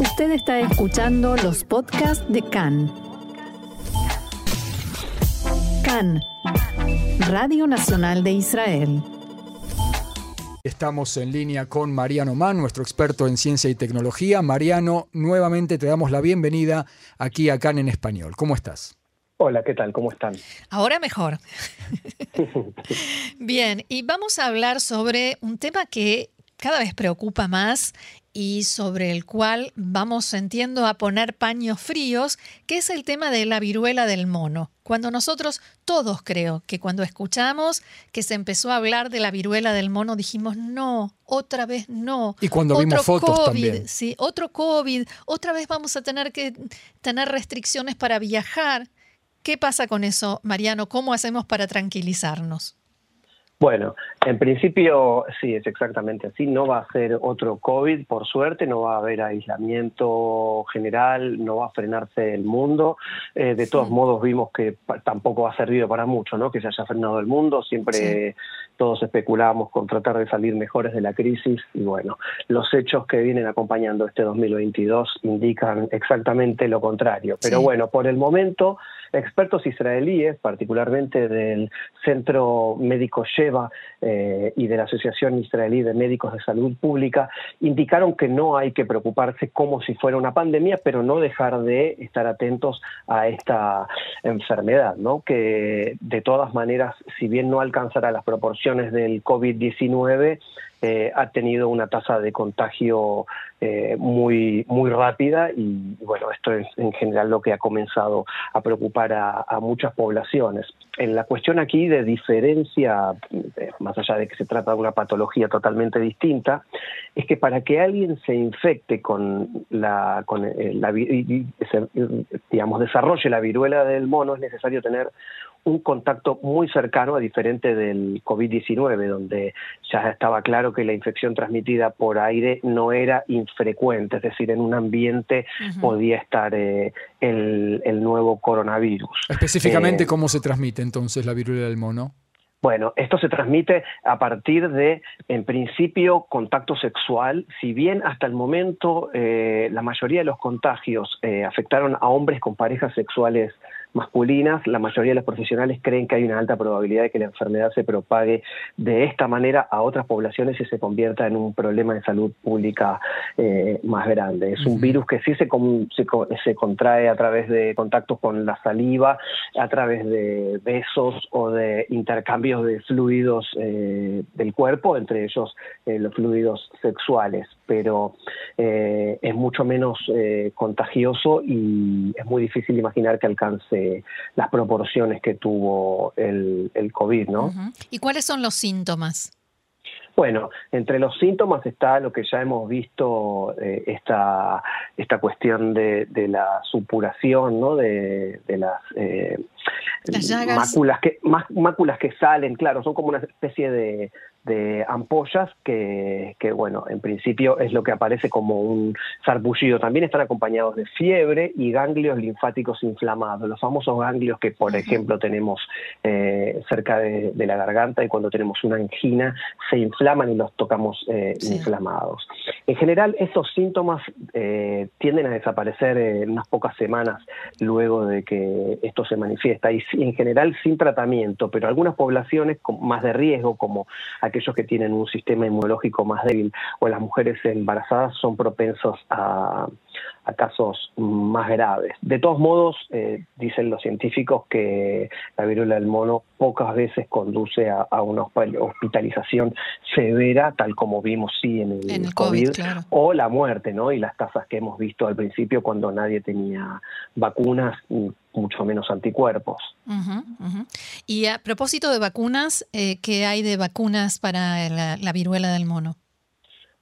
Usted está escuchando los podcasts de CAN. CAN, Radio Nacional de Israel. Estamos en línea con Mariano Mann, nuestro experto en ciencia y tecnología. Mariano, nuevamente te damos la bienvenida aquí a CAN en español. ¿Cómo estás? Hola, ¿qué tal? ¿Cómo están? Ahora mejor. Bien, y vamos a hablar sobre un tema que cada vez preocupa más y sobre el cual vamos, entiendo, a poner paños fríos, que es el tema de la viruela del mono. Cuando nosotros, todos creo, que cuando escuchamos que se empezó a hablar de la viruela del mono, dijimos, no, otra vez no. Y cuando vimos fotos COVID, también. Sí, otro COVID, otra vez vamos a tener que tener restricciones para viajar. ¿Qué pasa con eso, Mariano? ¿Cómo hacemos para tranquilizarnos? Bueno, en principio sí, es exactamente así. No va a ser otro COVID, por suerte, no va a haber aislamiento general, no va a frenarse el mundo. Eh, de todos modos, vimos que tampoco ha servido para mucho, ¿no? Que se haya frenado el mundo. Siempre sí. todos especulábamos con tratar de salir mejores de la crisis y bueno, los hechos que vienen acompañando este 2022 indican exactamente lo contrario. Pero sí. bueno, por el momento expertos israelíes, particularmente del Centro Médico Sheva eh, y de la Asociación Israelí de Médicos de Salud Pública, indicaron que no hay que preocuparse como si fuera una pandemia, pero no dejar de estar atentos a esta enfermedad, ¿no? que de todas maneras, si bien no alcanzará las proporciones del COVID-19, eh, ha tenido una tasa de contagio eh, muy, muy rápida y, bueno, esto es en general lo que ha comenzado a preocupar a, muchas poblaciones. En la cuestión aquí de diferencia, eh, más allá de que se trata de una patología totalmente distinta, es que para que alguien se infecte con la, con la y, se, digamos, desarrolle la viruela del mono es necesario tener un contacto muy cercano, a diferente del COVID-19, donde ya estaba claro que la infección transmitida por aire no era infrecuente, es decir, en un ambiente uh -huh. podía estar eh, el, el, nuevo coronavirus. Específicamente, eh, ¿cómo se transmite entonces la viruela del mono? Bueno, esto se transmite a partir de, en principio, contacto sexual. Si bien hasta el momento eh, la mayoría de los contagios eh, afectaron a hombres con parejas sexuales masculinas, la mayoría de los profesionales creen que hay una alta probabilidad de que la enfermedad se propague de esta manera a otras poblaciones y se convierta en un problema de salud pública eh, más grande. Es un virus que sí se, se, se, contrae a través de contactos con la saliva, a través de besos o de intercambios de fluidos eh, del cuerpo, entre ellos eh, los fluidos sexuales, pero eh, es mucho menos eh, contagioso y es muy difícil imaginar que alcance las proporciones que tuvo el, el COVID, ¿no? Uh -huh. ¿Y cuáles son los síntomas? Bueno, entre los síntomas está lo que ya hemos visto, eh, esta, esta cuestión de, de, la supuración, ¿no? de, de las, eh, las máculas, que, máculas que salen, claro, son como una especie de, de ampollas que, que, bueno, en principio es lo que aparece como un sarpullido. También están acompañados de fiebre y ganglios linfáticos inflamados, los famosos ganglios que, por ejemplo, tenemos eh, cerca de, de, la garganta y cuando tenemos una angina se inflaman y los tocamos eh, sí. inflamados. En general, estos síntomas eh, tienden a desaparecer en unas pocas semanas luego de que esto se manifiesta y en general sin tratamiento, pero algunas poblaciones más de riesgo, como aquellos que tienen un sistema inmunológico más débil o las mujeres embarazadas son propensos a, a casos más graves. De todos modos, eh, dicen los científicos que la viruela del mono pocas veces conduce a, a una hospitalización severa, tal como vimos sí en el, en el COVID, COVID claro. o la muerte, ¿no? Y las tasas que hemos visto al principio cuando nadie tenía vacunas mucho menos anticuerpos. Uh -huh, uh -huh. Y a propósito de vacunas, eh, ¿qué hay de vacunas para la, la, viruela del mono?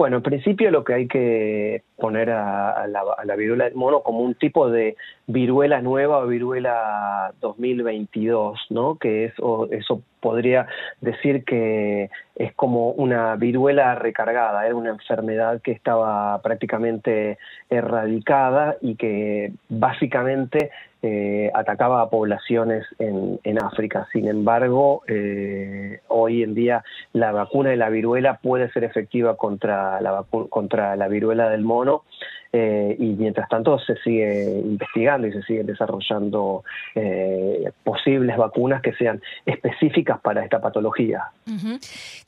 Bueno, en principio lo que hay que poner a, a, la, a, la, del mono como un tipo de viruela nueva o viruela 2022, ¿no? Que eso podría decir que es como una viruela recargada, era una enfermedad que estaba prácticamente erradicada y que básicamente eh, atacaba a poblaciones en, en, África. Sin embargo, eh, hoy en día la vacuna de la viruela puede ser efectiva contra la, contra la viruela del mono eh, y mientras tanto se sigue investigando y se siguen desarrollando eh, posibles vacunas que sean específicas para esta patología.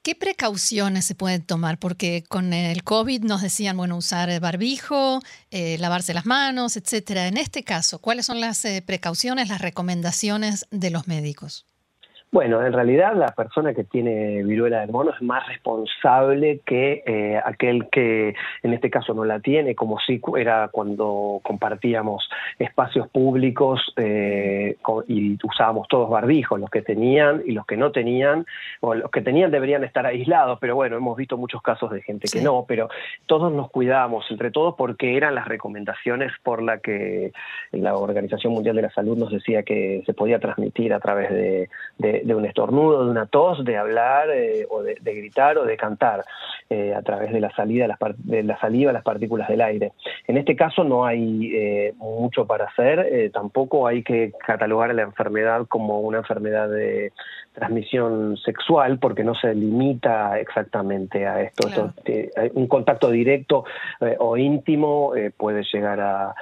¿Qué precauciones se pueden tomar? Porque con el COVID nos decían, bueno, usar barbijo, lavarse las manos, etcétera. En este caso, ¿cuáles son las precauciones, las recomendaciones de los médicos? Bueno, en realidad la persona que tiene viruela del mono es más responsable que eh, aquel que en este caso no la tiene, como si era cuando compartíamos espacios públicos eh, y usábamos todos barbijos, los que tenían y los que no tenían, o los que tenían deberían estar aislados, pero bueno, hemos visto muchos casos de gente que no, pero todos nos cuidábamos entre todos porque eran las recomendaciones por la que la Organización Mundial de la Salud nos decía que se podía transmitir a través de de, un estornudo, de una tos, de hablar eh, o de, gritar o de cantar eh, a través de la salida de la saliva, las partículas del aire. En este caso no hay eh, mucho para hacer, tampoco hay que catalogar a la enfermedad como una enfermedad de transmisión sexual porque no se limita exactamente a esto. un contacto directo o íntimo puede llegar a,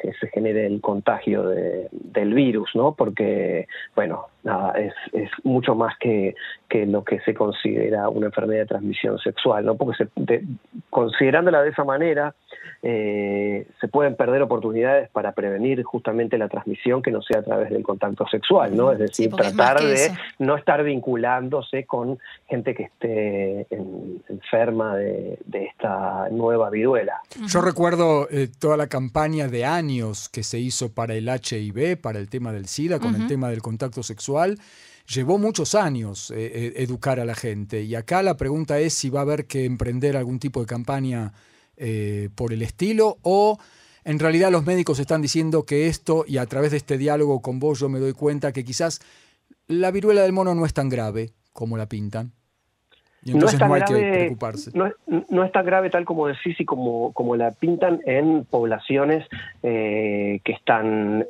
que se genere el contagio del virus, ¿no? Porque, bueno, nada, es, es mucho más que, que, lo que se considera una enfermedad de transmisión sexual, ¿no? Porque se, considerándola de esa manera, eh, se pueden perder oportunidades para prevenir justamente la transmisión que no sea a través del contacto sexual, ¿no? Es decir, tratar de no estar vinculándose con gente que esté enferma de, esta nueva viruela. Yo recuerdo eh, toda la campaña de años que se hizo para el HIV, para el tema del SIDA, con el tema del contacto sexual llevó muchos años eh, eh, educar a la gente. Y acá la pregunta es si va a haber que emprender algún tipo de campaña eh, por el estilo o en realidad los médicos están diciendo que esto, y a través de este diálogo con vos yo me doy cuenta que quizás la viruela del mono no es tan grave como la pintan. Y entonces no, hay que preocuparse. No, no, es tan grave tal como decís y como, como la pintan en poblaciones que están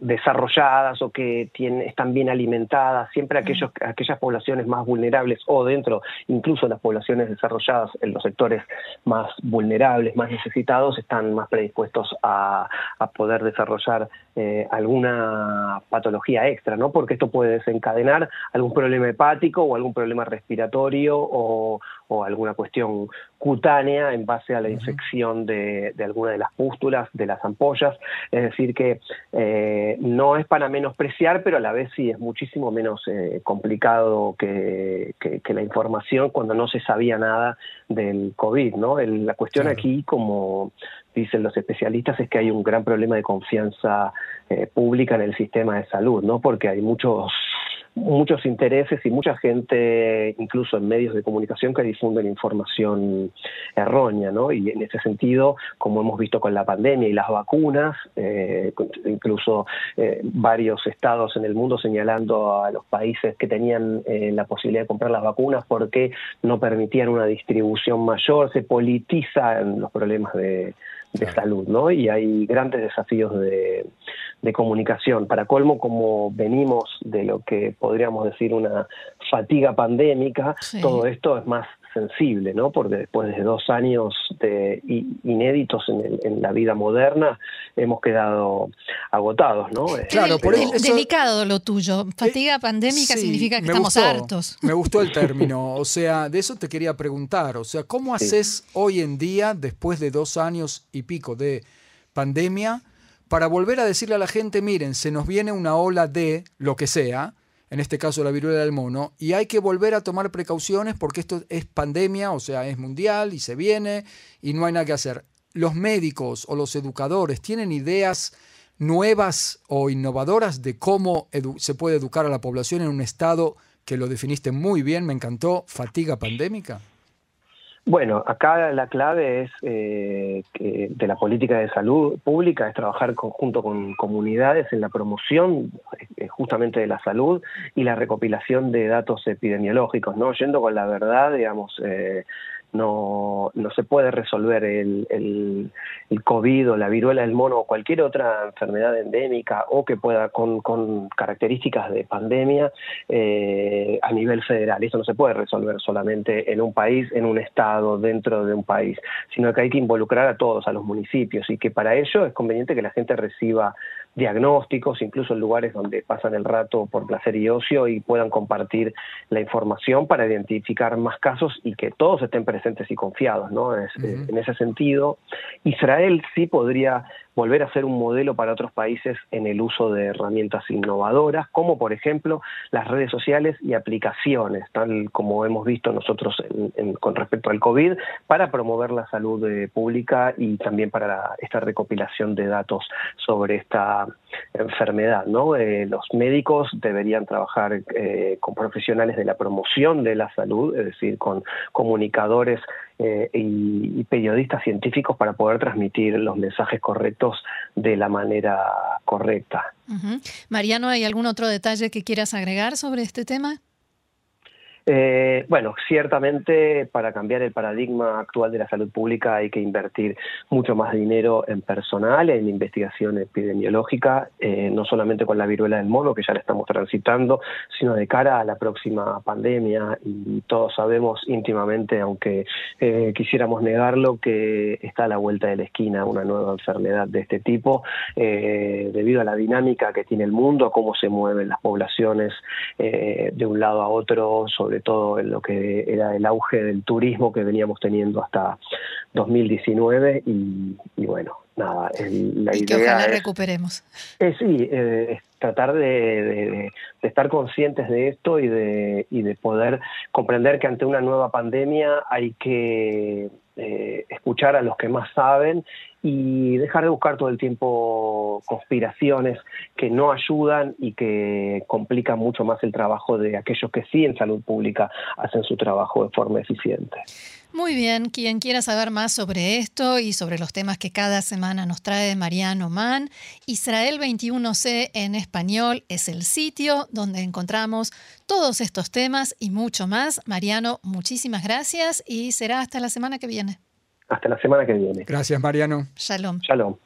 desarrolladas o que tienen, están bien alimentadas, siempre aquellos, aquellas poblaciones más vulnerables o dentro incluso las poblaciones desarrolladas en los sectores más vulnerables, más necesitados, están más predispuestos a, poder desarrollar eh, alguna patología extra, ¿no? Porque esto puede desencadenar algún problema hepático o algún problema respiratorio o, o alguna cuestión cutánea en base a la infección de, de, alguna de las pústulas, de las ampollas. Es decir, que eh, no es para menospreciar, pero a la vez sí es muchísimo menos eh, complicado que, que, la información cuando no se sabía nada del COVID. ¿no? la cuestión aquí, como dicen los especialistas, es que hay un gran problema de confianza eh, pública en el sistema de salud, ¿no? porque hay muchos muchos intereses y mucha gente, incluso en medios de comunicación, que difunden información errónea, ¿no? Y en ese sentido, como hemos visto con la pandemia y las vacunas, eh, incluso eh, varios estados en el mundo señalando a los países que tenían eh, la posibilidad de comprar las vacunas porque no permitían una distribución mayor, se politizan los problemas de, de salud, ¿no? Y hay grandes desafíos de, comunicación. Para colmo, como venimos de lo que podríamos decir una fatiga pandémica, todo esto es más sensible, ¿no? Porque después de dos años de inéditos en, la vida moderna, hemos quedado agotados, ¿no? Claro, por eso, delicado lo tuyo. Fatiga pandémica significa que estamos hartos. Me gustó el término. O sea, de eso te quería preguntar. O sea, ¿cómo haces hoy en día, después de dos años y pico de pandemia, para volver a decirle a la gente, miren, se nos viene una ola de lo que sea, en este caso la viruela del mono, y hay que volver a tomar precauciones porque esto es pandemia, o sea, es mundial y se viene y no hay nada que hacer. Los médicos o los educadores tienen ideas nuevas o innovadoras de cómo se puede educar a la población en un estado que lo definiste muy bien, me encantó, fatiga pandémica. Bueno, acá la clave es eh, de la política de salud pública es trabajar conjunto con comunidades en la promoción eh, justamente de la salud y la recopilación de datos epidemiológicos, ¿no? Yendo con la verdad, digamos, eh, no, no se puede resolver el, el, el, COVID o la viruela del mono o cualquier otra enfermedad endémica o que pueda con, con características de pandemia eh, a nivel federal. Eso no se puede resolver solamente en un país, en un estado, dentro de un país, sino que hay que involucrar a todos, a los municipios, y que para ello es conveniente que la gente reciba diagnósticos, incluso en lugares donde pasan el rato por placer y ocio y puedan compartir la información para identificar más casos y que todos estén presentes y confiados, ¿no? Es, uh -huh. En ese sentido, Israel sí podría volver a ser un modelo para otros países en el uso de herramientas innovadoras, como por ejemplo las redes sociales y aplicaciones, tal como hemos visto nosotros con respecto al COVID, para promover la salud eh, pública y también para esta recopilación de datos sobre esta enfermedad. Eh, los médicos deberían trabajar eh, con profesionales de la promoción de la salud, es decir, con comunicadores eh, y, periodistas científicos para poder transmitir los mensajes correctos de la manera correcta. Mariano, ¿hay algún otro detalle que quieras agregar sobre este tema? Eh, bueno, ciertamente para cambiar el paradigma actual de la salud pública hay que invertir mucho más dinero en personal, en investigación epidemiológica, eh, no solamente con la viruela del mono, que ya la estamos transitando, sino de cara a la próxima pandemia. Y todos sabemos íntimamente, aunque eh, quisiéramos negarlo, que está a la vuelta de la esquina una nueva enfermedad de este tipo, debido a la dinámica que tiene el mundo, a cómo se mueven las poblaciones de un lado a otro, sobre sobre todo en lo que era el auge del turismo que veníamos teniendo hasta 2019 y, y bueno, nada, el, la y idea que ojalá es, recuperemos. Eh, sí, eh, es tratar de, de, de, estar conscientes de esto y de, y de poder comprender que ante una nueva pandemia hay que eh, escuchar a los que más saben y dejar de buscar todo el tiempo conspiraciones que no ayudan y que complican mucho más el trabajo de aquellos que sí en salud pública hacen su trabajo de forma eficiente. Muy bien, quien quiera saber más sobre esto y sobre los temas que cada semana nos trae Mariano Mann, Israel 21C en español es el sitio donde encontramos todos estos temas y mucho más. Mariano, muchísimas gracias y será hasta la semana que viene. Hasta la semana que viene. Gracias, Mariano. Shalom. Shalom.